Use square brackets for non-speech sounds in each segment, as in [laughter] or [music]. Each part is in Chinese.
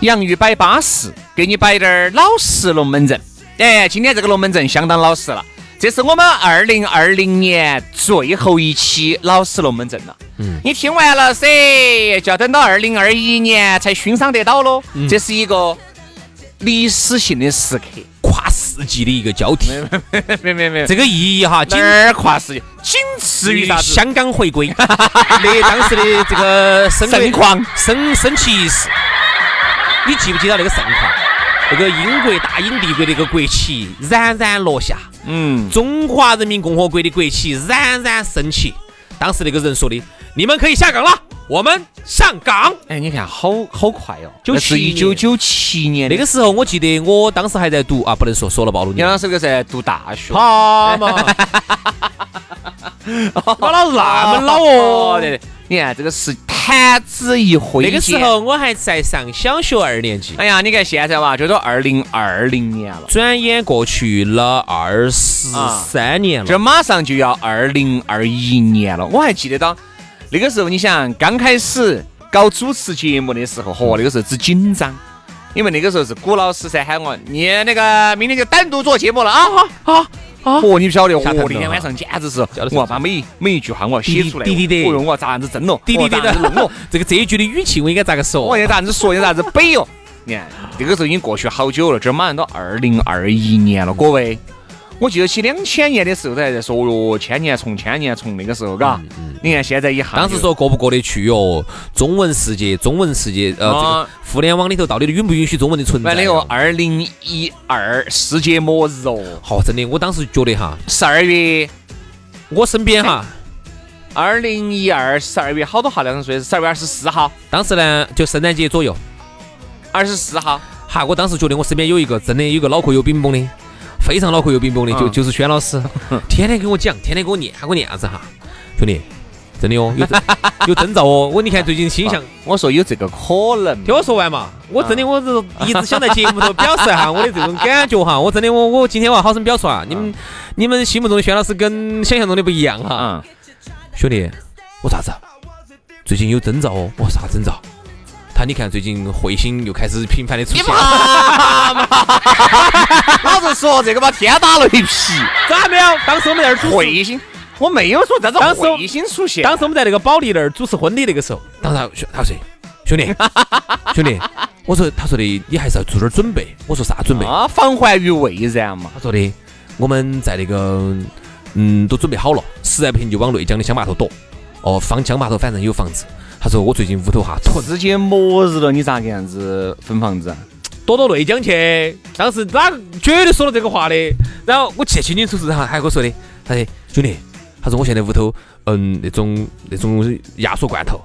洋芋摆巴适，给你摆点儿老实龙门阵。哎，今天这个龙门阵相当老实了，这是我们二零二零年最后一期老实龙门阵了。嗯，你听完了噻，就要等到二零二一年才欣赏得到喽。这是一个历史性的时刻，跨世纪的一个交替。没没没，这个意义哈，哪儿跨世纪？仅次于啥子？香港回归，[laughs] 那当时的这个盛况升升旗仪式。你记不记得那个盛况？那个英国大英帝国的一个国旗冉冉落下，嗯，中华人民共和国的国旗冉冉升起。当时那个人说的：“你们可以下岗了，我们上岗。”哎，你看，好好快哦！九七一九九七年那个时候，我记得我当时还在读啊，不能说说了暴露你。杨老师那个在读大学。好嘛，我老子那么老哦！你看这个是。弹指一挥那个时候我还在上小学二年级。哎呀，你看现在哇，就都二零二零年了，转眼过去了二十三年了，这马上就要二零二一年了。我还记得到那个时候，你想刚开始搞主持节目的时候，嚯，那个时候只紧张，因为那个时候是古老师噻，喊我你那个明天就单独做节目了啊，好，好。哦，你不晓得，我那天晚上简直是，我要把每一每一句话我要写出来，滴滴滴，哦哟，我要咋样子整了，滴滴滴的弄了，[laughs] 这个这一句的语气我应该咋个说？我应该咋样子说？应该咋子背哟？[laughs] 你看，这个时候已经过去好久了，这马上都二零二一年了，各位。我记得起两千年的时候都还在说哟，千年虫，千年虫，那个时候，嘎。你看现在一下，当时说过不过得去哟？中文世界，中文世界，呃，互联网里头到底允不允许中文的存在？完了哟，二零一二世界末日哦。好，真的，我当时觉得哈，十二月，我身边哈，二零一二十二月好多号那种说十二月二十四号，当时呢就圣诞节左右，二十四号。哈，我当时觉得我身边有一个真的有个脑壳有饼崩的。非常脑壳有冰崩的，就就是轩老师，[laughs] 天天给我讲，天天给我念，喊我念啥子哈，兄弟，真的哦，有 [laughs] 有征兆哦。我你看最近心象，我说有这个可能，听我说完嘛。我真的我是一直想在节目头表示一下 [laughs] 我的这种感觉哈。我真的我我今天我要好生表述啊，你们你们心目中的轩老师跟想象中的不一样哈。兄弟，我啥子？最近有征兆哦。我啥征兆？他你看最近彗星又开始频繁的出现。[laughs] 老子说这个嘛，天打雷劈，咋没有？当时我们在那儿彗星，我没有说这种彗星出现。当时我们在那个保利那儿主持婚礼那个时候，当时他说兄弟 [laughs] 兄弟，我说他说的你还是要做点准备。我说啥准备？啊，防患于未然嘛。他说的我们在那个嗯都准备好了，实在不行就往内江的乡坝头躲。哦，放江坝头反正有房子。他说我最近屋头哈，世界末日了，你咋个样子分房子？啊躲到内江去，当时哪绝对说了这个话的。然后我记得清清楚楚，然后还跟我说的，他说兄弟，他说我现在屋头，嗯，那种那种压缩罐头，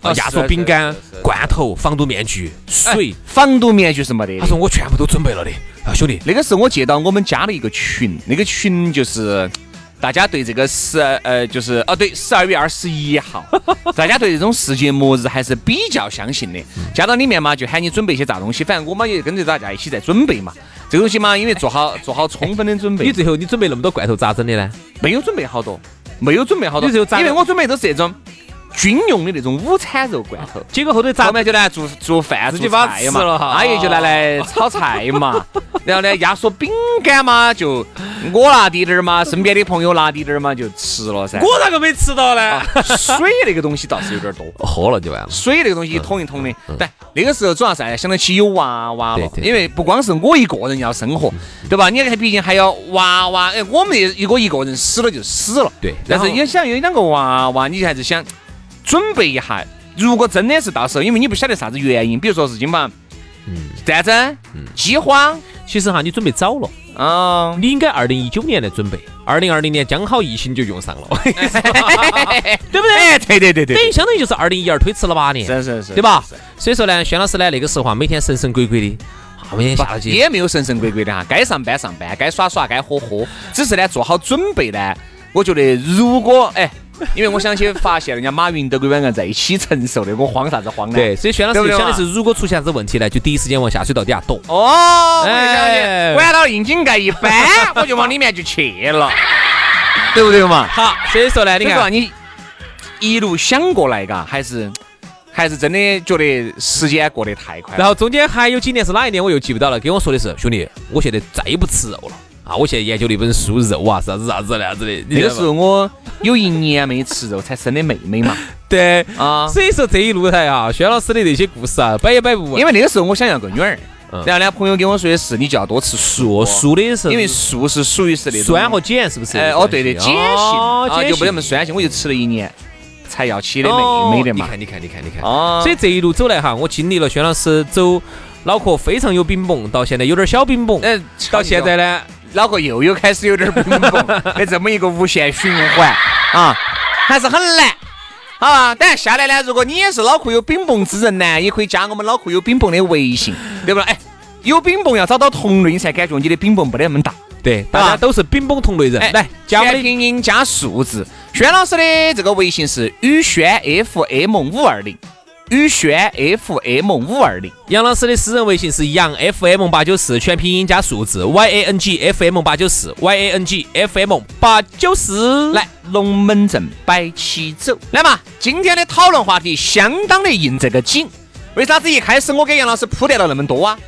啊，压缩饼干罐头，防毒面具，水，防毒面具是没得。他说我全部都准备了的。啊，兄弟，那个是我接到我们加了一个群，那个群就是。大家对这个十呃，就是哦，对，十二月二十一号，[laughs] 大家对这种世界末日还是比较相信的。加到里面嘛，就喊你准备一些啥东西，反正我们也跟着大家一起在准备嘛。这个东西嘛，因为做好 [laughs] 做好充分的准备。你最后你准备那么多罐头咋整的呢？没有准备好多，没有准备好多。因为我准备都是这种军用的那种午餐肉罐头，结果后头咋后面就来做做饭，自己把吃了哈阿姨就拿来炒菜嘛，然后呢，压缩饼干嘛，就我拿滴点儿嘛，身边的朋友拿滴点儿嘛，就吃了噻。我咋个没吃到呢？啊水那个东西倒是有点多，[laughs] 喝了就完了。水那个东西一桶一桶的。但那个时候主要是哎想得起有娃娃了对，对因为不光是我一个人要生活，对吧？你看，毕竟还要娃娃。哎，我们一个一个人死了就死了，对但是然后也想有两个娃娃，你还是想准备一下。如果真的是到时候，因为你不晓得啥子原因，比如说是今嘛，战争、饥荒，其实哈，你准备早了，嗯，你应该二零一九年来准备，二零二零年刚好疫情就用上了，[laughs] 对不对？哎，对对对对对，等于相当于就是二零一二推迟了八年，是是是，对吧？是？所以说呢，轩老师呢那个时候啊，每天神神鬼鬼的，啊，每天下了去，也没有神神鬼鬼的哈，该上班上班，该耍耍，该喝喝，只是呢做好准备呢。我觉得如果哎，[laughs] 因为我想起发现人家马云都跟两个人在一起承受的，我慌啥子慌呢？对，所以轩老师想的是，如果出现啥子问题呢，就第一时间往下水道底下躲。哦，哎想起管到窨井盖一翻，我就往里面就去了，[laughs] 对不对嘛？好，所以说呢，你看，你一路想过来，嘎，还是还是真的觉得时间过得太快。然后中间还有几年是哪一年我又记不到了，跟我说的是兄弟，我现在再也不吃肉了啊！我现在研究了一本书，肉啊啥子啥子那样子的。那个时候我有一年没吃肉，才生的妹妹嘛。[laughs] 对啊所以说这一路来啊，薛老师的那些故事啊，摆也摆不完。因为那个时候我想要个女儿，嗯然后呢，朋友跟我说的是你就要多吃素素，素的是因为素是属于是那种酸和碱是不是？哎哦对对碱性哦啊，就没那么酸酸性，我就吃了一年才要起的妹妹的嘛你。看，你看，你看，你看。哦，所以这一路走来哈，我经历了薛老师走脑壳非常有冰崩，到现在有点小冰崩，哎，到现在呢，脑壳又又开始有点冰崩的这么一个无限循环啊，还是很难。好吧，等下下来呢，如果你也是脑壳有冰崩之人呢，也可以加我们脑壳有冰崩的微信，对不对？哎，有冰崩要找到同类，你才感觉你的冰崩没得那么大。对，大家都是冰崩同类人。哎，来，加我们的拼音加数字。轩老师的这个微信是宇轩 FM 五二零，宇轩 FM 五二零。杨老师的私人微信是杨 FM 八九四，全拼音加数字 Y A N G F M 八九四 Y A N G F M 八九四。来，龙门阵摆起走。来嘛，今天的讨论话题相当的应这个景。为啥子一开始我给杨老师铺垫了那么多啊？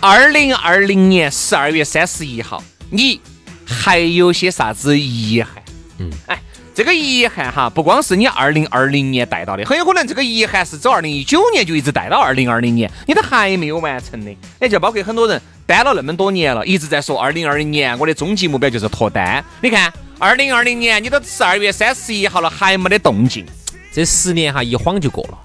二零二零年十二月三十一号，你还有些啥子遗憾？嗯，哎，这个遗憾哈，不光是你二零二零年带到的，很有可能这个遗憾是走二零一九年就一直带到二零二零年，你都还没有完成的。也就包括很多人单了那么多年了，一直在说二零二零年我的终极目标就是脱单。你看，二零二零年你都十二月三十一号了，还没得动静。这十年哈一晃就过了。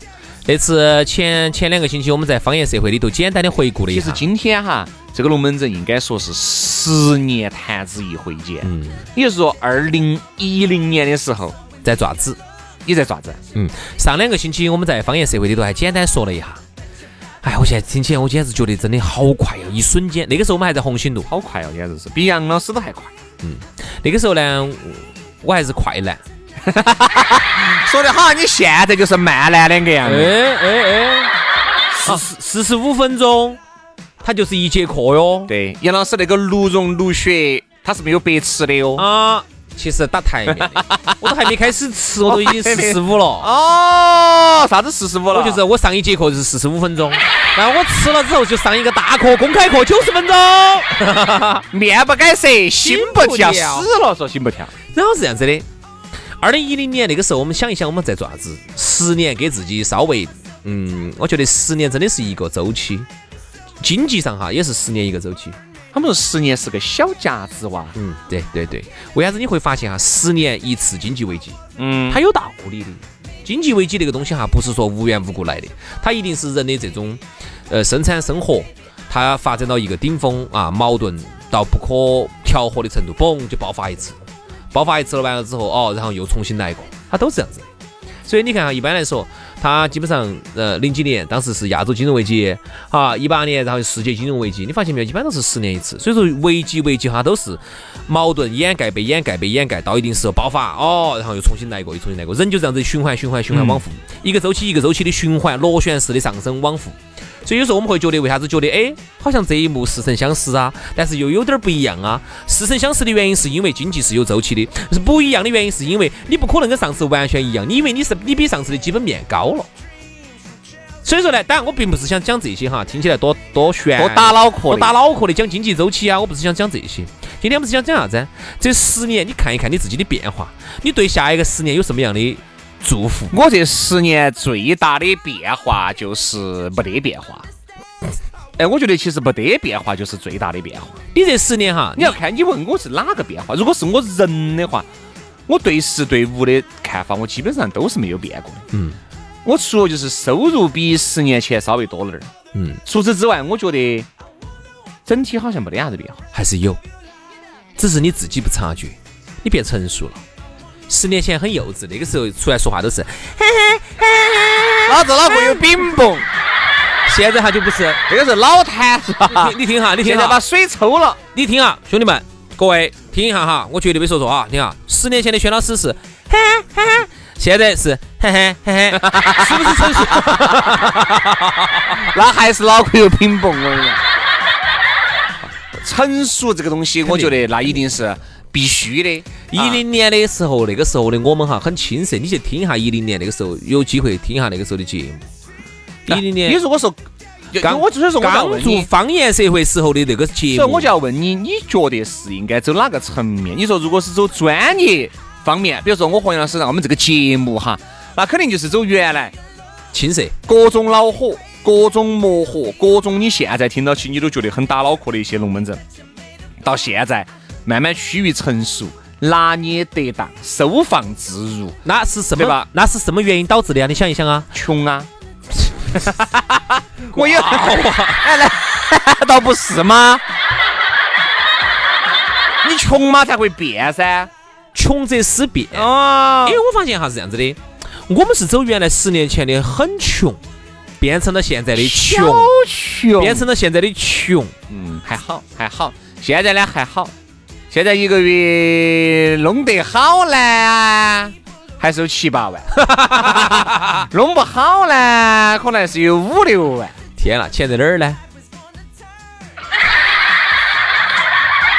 这次前前两个星期我们在方言社会里头简单的回顾了一下，其实今天哈，这个龙门阵应该说是十年弹指一挥间。嗯，也就是说，二零一零年的时候在爪子。你在爪子？嗯，上两个星期我们在方言社会里头还简单说了一下。哎，我现在听起来我简直觉得真的好快哦，一瞬间。那个时候我们还在红星路，好快哦，简直是比杨老师都还快。嗯那个时候呢，我还是快男。[laughs] 说的好你现在就是慢男两个样子。哎哎哎，四十四十五分钟，它就是一节课哟。对，杨老师那个鹿茸鹿血，它是没有白吃的哟。啊，其实打台面的，我都还没开始吃，我都已经四十五了。[laughs] 哦，啥子四十五了？我就是我上一节课就是四十五分钟，然后我吃了之后就上一个大课，公开课九十分钟。[laughs] 面不改色，心不跳，心不跳死了说心不跳。然后是这样子的，二零一零年那个时候，我们想一想我们在做啥子？十年给自己稍微，嗯，我觉得十年真的是一个周期，经济上哈也是十年一个周期。他们说十年是个小夹子哇。嗯，对对对，为啥子你会发现哈，十年一次经济危机，嗯，它有道理的。经济危机这个东西哈，不是说无缘无故来的，它一定是人的这种呃生产生活，它发展到一个顶峰啊，矛盾到不可调和的程度，嘣就爆发一次，爆发一次了完了之后，哦，然后又重新来过，它都是这样子的。所以你看哈，一般来说，它基本上呃零几年当时是亚洲金融危机，啊一八年然后世界金融危机，你发现没有？一般都是十年一次。所以说危机危机哈都是矛盾掩盖被掩盖被掩盖，到一定时候爆发，哦，然后又重新来过，又重新来过，人就这样子循环循环循环往复，一个周期一个周期的循环，螺旋式的上升往复。所以有时候我们会觉得，为啥子觉得哎，好像这一幕似曾相识啊，但是又有点不一样啊。似曾相识的原因是因为经济是有周期的，是不一样的原因是因为你不可能跟上次完全一样，你以为你是你比上次的基本面高了。所以说呢，当然我并不是想讲这些哈，听起来多多玄，多打脑壳，多打脑壳的讲经济周期啊，我不是想讲这些。今天我们是想讲啥子？这十年你看一看你自己的变化，你对下一个十年有什么样的？祝福我这十年最大的变化就是没得变化。哎，我觉得其实没得变化就是最大的变化。你这十年哈，你要看你问我是哪个变化。如果是我人的话，我对事对物的看法，我基本上都是没有变过的。嗯，我除了就是收入比十年前稍微多了点儿。嗯，除此之外，我觉得整体好像没得啥子变化，还是有，只是你自己不察觉，你变成熟了。十年前很幼稚，那个时候出来说话都是，老子脑壳有冰蹦。现在哈就不是，那个是老坛是吧？你听哈，你听哈，把水抽了。你听啊，兄弟们，各位听一下哈，我绝对没说错啊。听哈，十年前的轩老师是，现在是，是不是成熟？[laughs] 那还是脑壳有冰蹦。我跟你讲，成熟这个东西，我觉得那一定是。必须的，一零年的时候，那个时候的我们哈很青涩，你去听一下一零年那个时候，有机会听一下那个时候的节目。一零年，你如果说刚我就是说刚入方言社会时候的那个节目，所以我就要问你，你觉得是应该走哪个层面？你说如果是走专业方面，比如说我和杨老师让我们这个节目哈，那肯定就是走原来青涩，各种恼火，各种磨合，各种你现在听到起你都觉得很打脑壳的一些龙门阵，到现在。慢慢趋于成熟，拿捏得当，收放自如，那是什么？吧？那是什么原因导致的呀？你想一想啊，穷啊！[laughs] 我有，[laughs] 哎来，倒不是吗？你穷嘛才会变噻，穷则思变哦！因为我发现哈是这样子的，我们是走原来十年前的很穷，变成了现在的穷，穷，变成了现在的穷。嗯，还好，还好，现在呢还好。现在一个月弄得好呢，还是有七八万；[laughs] 弄不好呢，可能是有五六万。天呐，钱在哪儿呢？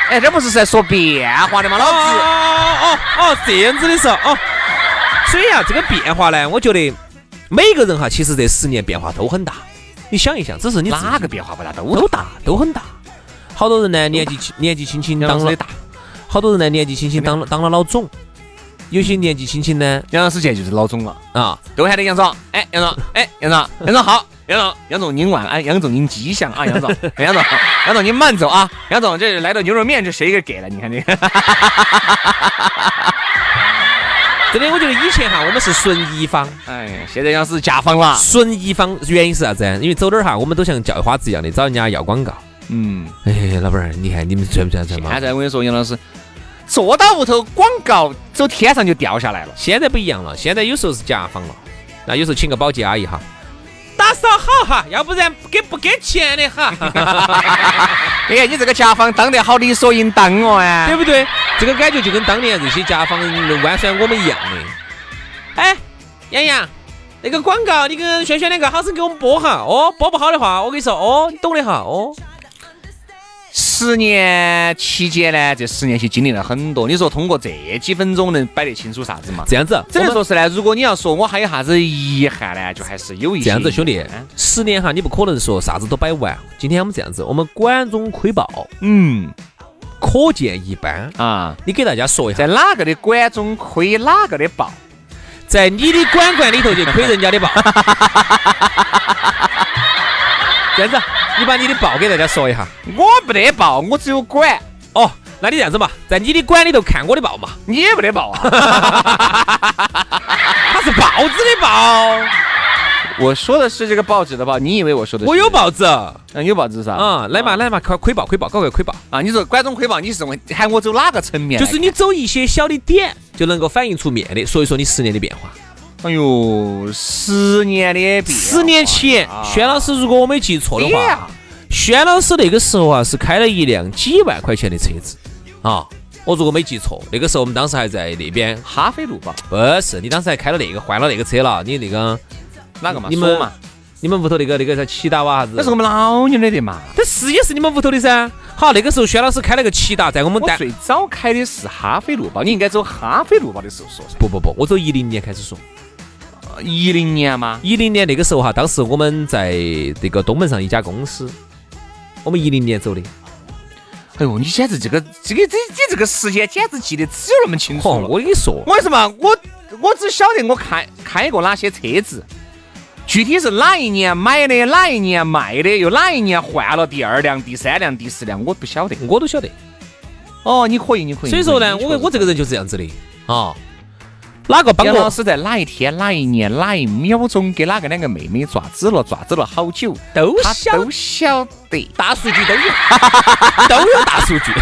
哎，这不是在说变化的吗？老子哦哦哦，这样子的是哦。所以啊，这个变化呢，我觉得每个人哈，其实这十年变化都很大。你想一想，只是你哪个变化不大？都都大，都很大。好多人呢，年纪轻年纪轻轻当了。好多人呢，年纪轻轻当了当了老总，有些年纪轻轻呢，杨老师现在就是老总了。啊！都喊的杨总，哎，杨总，哎，杨总，杨总好，杨总，杨总您晚安，杨总您吉祥啊，杨总，[laughs] 杨总，杨总您慢走啊，杨总这来到牛肉面这谁给给了？你看这个，真的，我觉得以前哈，我们是顺乙方，哎，现在要是甲方了，顺乙方原因是啥子？因为走哪儿哈，我们都像叫花子一样的找人家要广告。嗯，哎，老板儿，你看你们赚不赚钱嘛？现在我跟你说，杨老师。坐到屋头，广告走天上就掉下来了。现在不一样了，现在有时候是甲方了，那有时候请个保洁阿姨哈，打扫好哈，要不然给不给钱的哈。[laughs] 哎呀你这个甲方当得好理所应当哦哎，对不对？这个感觉就跟当年这些甲方玩耍我们一样的。哎，杨洋，那个广告你跟轩轩两个好生给我们播哈，哦，播不好的话，我跟你说，哦，你懂的哈，哦。十年期间呢，这十年期经历了很多。你说通过这几分钟能摆得清楚啥子嘛？这样子，只能说是呢。如果你要说我还有啥子遗憾呢，就还是有一些。这样子，兄弟，十年哈，你不可能说啥子都摆完。今天我们这样子，我们管中窥豹，嗯，可见一斑啊。你给大家说一下，在哪个的管中窥哪个的豹？在你的管管里头就窥人家的豹。[laughs] 这样子。你把你的报给大家说一下，我不得报，我只有管。哦，那你这样子嘛，在你的管里头看我的报嘛，你也不得报啊。[laughs] 他是报纸的报，我说的是这个报纸的报，你以为我说的？我有报纸，嗯，有报纸噻。嗯，来嘛来嘛，快窥报窥报，搞个窥报啊！你说管中窥报，你是问喊我走哪个层面？就是你走一些小的点，就能够反映出面的。所以说你十年的变化。哎呦，十年的，十年前，轩老师，如果我没记错的话，轩老师那个时候啊是开了一辆几万块钱的车子啊，我如果没记错，那个时候我们当时还在那边哈飞路吧？不是，你当时还开了那个换了那个车了，你那个哪个嘛？你们你们屋头那个那个叫骐达哇啥子？那是我们老娘的嘛。这是也是你们屋头的噻。好，那个时候轩老师开了个骐达，在我们我最早开的是哈飞路宝，你应该走哈飞路宝的时候说。不不不，我走一零年开始说。一零年吗？一零年那个时候哈，当时我们在这个东门上一家公司，我们一零年走的。哎呦，你简直这个这个这你这个时间简直记得只有那么清楚我跟你说，为什么我我只晓得我开开过哪些车子，具体是哪一年买的，哪一年卖的，又哪一年换了第二辆、第三辆、第四辆，我不晓得，我都晓得。哦，你可以，你可以。所以说呢，我我这个人就是这样子的啊。哪个帮杨老师在哪一天、哪一年、哪一秒钟给哪个两个妹妹抓子了？抓子了好久？都晓都晓得，大数据都有，[laughs] 都有大数据，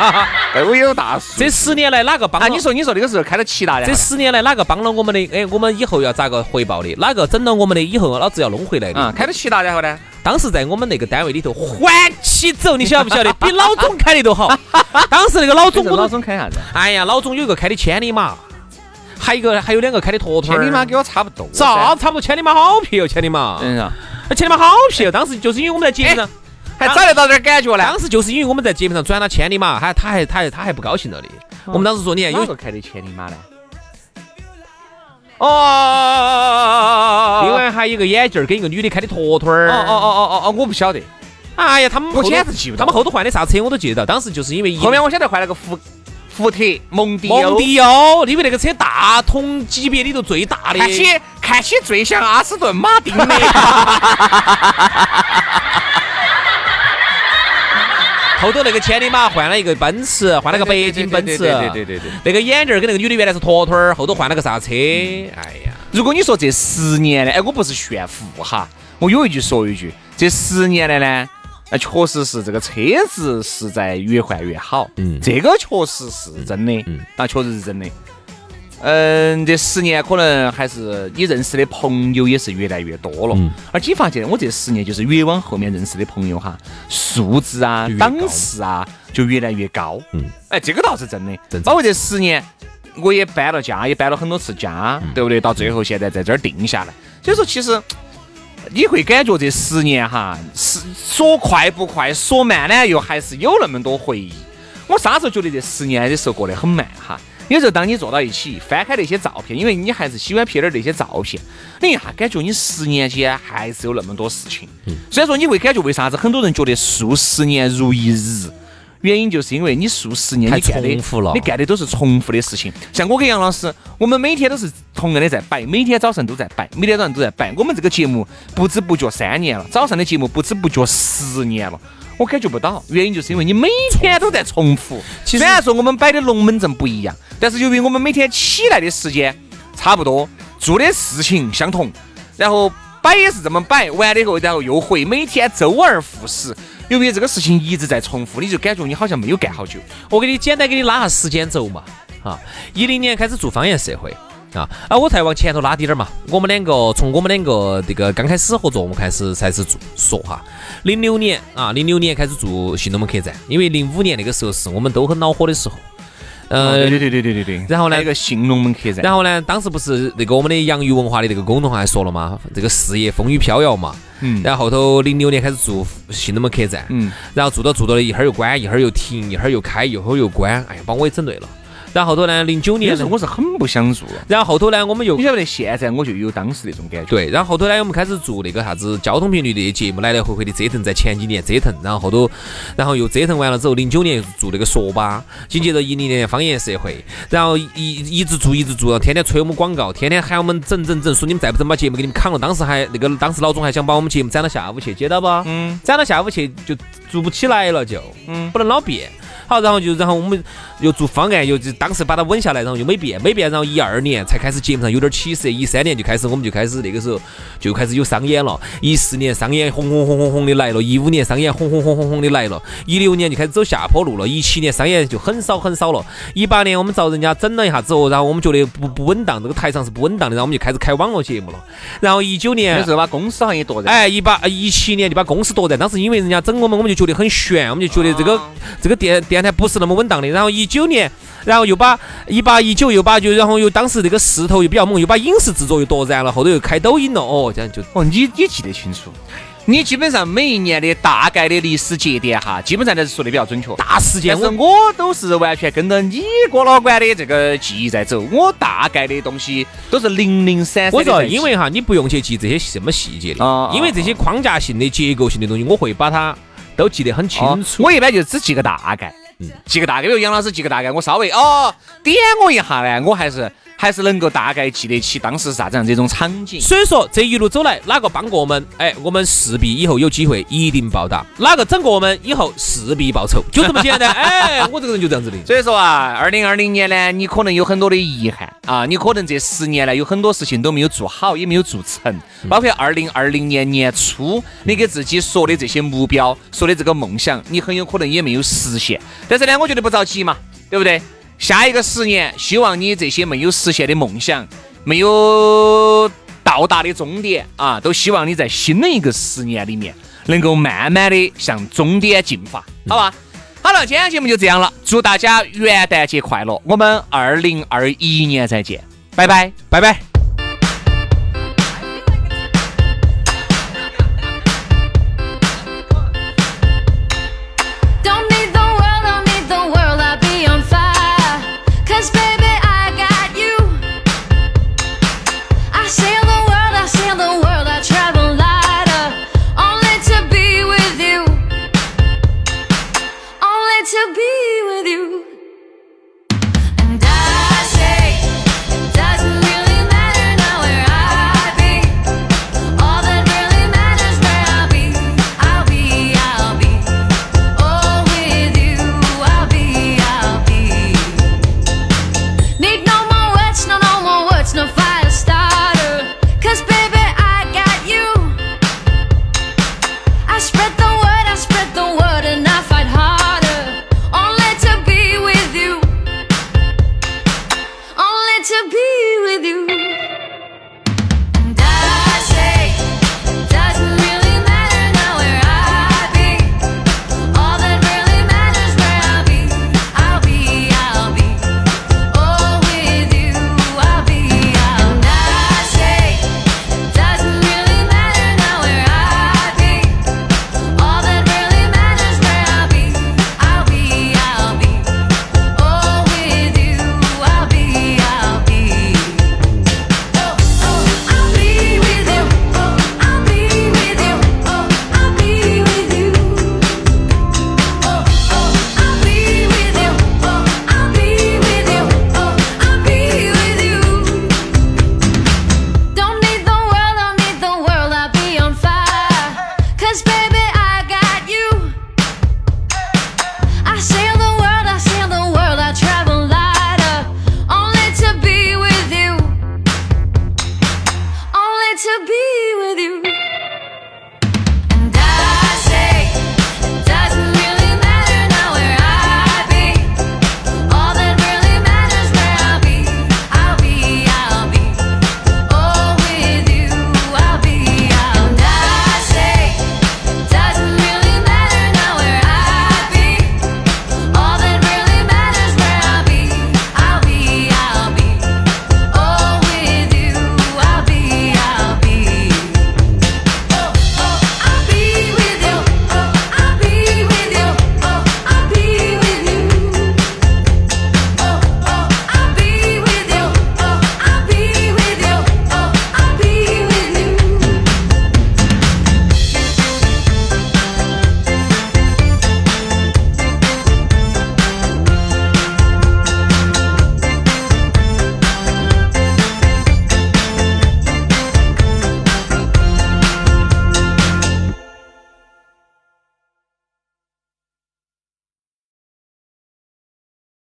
[laughs] 都有大数。这十年来哪个帮？啊，你说你说那个时候开了七达的，这十年来哪个帮了我们的？哎，我们以后要咋个回报的？哪个整了我们的以后，老子要弄回来的？啊，开的骐达然后呢？当时在我们那个单位里头欢起走，你晓不晓得？[laughs] 比老总开的都好。当时那个老总，老总开啥子？哎呀，老总有一个开的千里马。还有一个，还有两个开的坨坨千里马跟我差不多。啥差不多？千里马好皮哦，千里马。嗯啊，那千里马好皮哦。当时就是因为我们在节目上还找得到点感觉呢。当时就是因为我们在节目上转了千里马，还他还他还他还不高兴了的。我们当时说，你看有个开的千里马呢？哦。另外还有一个眼镜跟一个女的开的坨坨儿。哦哦哦哦哦，我不晓得。哎呀，他们我简直记不他们后头换的啥车我都记得到。当时就是因为后面我晓得换了个福。福特蒙迪蒙迪欧，因为那个车大同级别里头最大的，看起看起最像阿斯顿马丁的。[laughs] 后头那个千里马换了一个奔驰，换了个北京奔驰。对对对对对。那个眼镜跟那个女的原来是坨坨儿，后头换了个啥车？哎呀，如果你说这十年呢，哎，我不是炫富哈，我有一句说一句，这十年来呢。那确实是这个车子是在越换越好，嗯，这个确实是真的，嗯，那确实是真的。嗯，这十年可能还是你认识的朋友也是越来越多了，嗯，而且发现我这十年就是越往后面认识的朋友哈，素质啊、档次啊就越来越高，嗯，哎，这个倒是真的，包括这十年我也搬了家，也搬了很多次家，对不对？到最后现在在这儿定下来，所以说其实。你会感觉这十年哈，是说快不快，说慢呢又还是有那么多回忆。我啥时候觉得这十年的时候过得很慢哈？有时候当你坐到一起，翻开那些照片，因为你还是喜欢拍点那些照片，你一下感觉你十年间还是有那么多事情。虽然说你会感觉为啥子很多人觉得数十年如一日。原因就是因为你数十年你干的，你干的都是重复的事情。像我跟杨老师，我们每天都是同样的在摆，每天早上都在摆，每天早上都在摆。我们这个节目不知不觉三年了，早上的节目不知不觉十年了，我感觉不到。原因就是因为你每天都在重复。虽然说我们摆的龙门阵不一样，但是由于我们每天起来的时间差不多，做的事情相同，然后摆也是这么摆，完了以后然后又会，每天周而复始。由于这个事情一直在重复，你就感觉你好像没有干好久。我给你简单给你拉下时间轴嘛，啊，一零年开始做方言社会啊，啊，我再往前头拉低点儿嘛。我们两个从我们两个这个刚开始合作，我们开始才是做说哈。零六年啊，零六年开始做新龙门客栈，因为零五年那个时候是我们都很恼火的时候。呃，对对对对对对。然后呢，那个新龙门客栈。然后呢，当时不是那个我们的洋芋文化的那个公众号还说了吗？这个事业风雨飘摇嘛。嗯。然后后头零六年开始做信龙门客栈。嗯。然后做到做到的，一会儿又关，一会儿又停，一会儿又开，一会儿又关。哎呀，把我也整累了。然后后头呢，零九年我是很不想做。然后后头呢，我们又你晓得现在我就有当时那种感觉。对，然后后头呢，我们开始做那个啥子交通频率的节目，来来回回的折腾，在前几年折腾，然后后头，然后又折腾完了之后，零九年做那个说吧，紧接着一零年方言社会，然后一一直做一直做，天天催我们广告，天天喊我们整整整，说你们再不整把节目给你们砍了。当时还那个当时老总还想把我们节目攒到下午去，接到不？嗯。攒到下午去就做不起来了，就嗯，不能老变。好，然后就然后我们又做方案，又就当时把它稳下来，然后又没变，没变，然后一二年才开始节目上有点起色，一三年就开始我们就开始那个时候就开始有商演了，一四年商演红红红红红的来了，一五年商演红红红红红的来了，一六年就开始走下坡路了，一七年商演就很少很少了，一八年我们找人家整了一下之后，然后我们觉得不不稳当，这个台上是不稳当的，然后我们就开始开网络节目了，然后一九年那时候把公司行业夺在，哎，一八一七年就把公司夺在，当时因为人家整我们，我们就觉得很悬，我们就觉得这个这个电电。电台不是那么稳当的。然后一九年，然后又把一八一九又把就然后又当时这个势头又比较猛，又把影视制作又夺燃了，后头又开抖音了。哦，这样就哦，你你记得清楚。你基本上每一年的大概的历史节点哈，基本上都是说的比较准确。大事件，但是我都是完全跟着你郭老倌的这个记忆在走。我大概的东西都是零零散散。我说，因为哈，你不用去记这些什么细节的，因为这些框架性的、结构性的东西，我会把它都记得很清楚。我一般就只记个大概，记个大概。比如杨老师记个大概，我稍微哦点我一下呢，我还是。还是能够大概记得起当时是啥子样这种场景，所以说这一路走来，哪个帮过我们，哎，我们势必以后有机会一定报答；哪个整过我们，以后势必报仇，就这么简单。[laughs] 哎，我这个人就这样子的。所以说啊，二零二零年呢，你可能有很多的遗憾啊，你可能这十年来有很多事情都没有做好，也没有做成，包括二零二零年年初你给自己说的这些目标、说的这个梦想，你很有可能也没有实现。但是呢，我觉得不着急嘛，对不对？下一个十年，希望你这些没有实现的梦想，没有到达的终点啊，都希望你在新的一个十年里面，能够慢慢的向终点进发，好吧？好了，今天节目就这样了，祝大家元旦节快乐，我们二零二一年再见，拜拜，拜拜。has been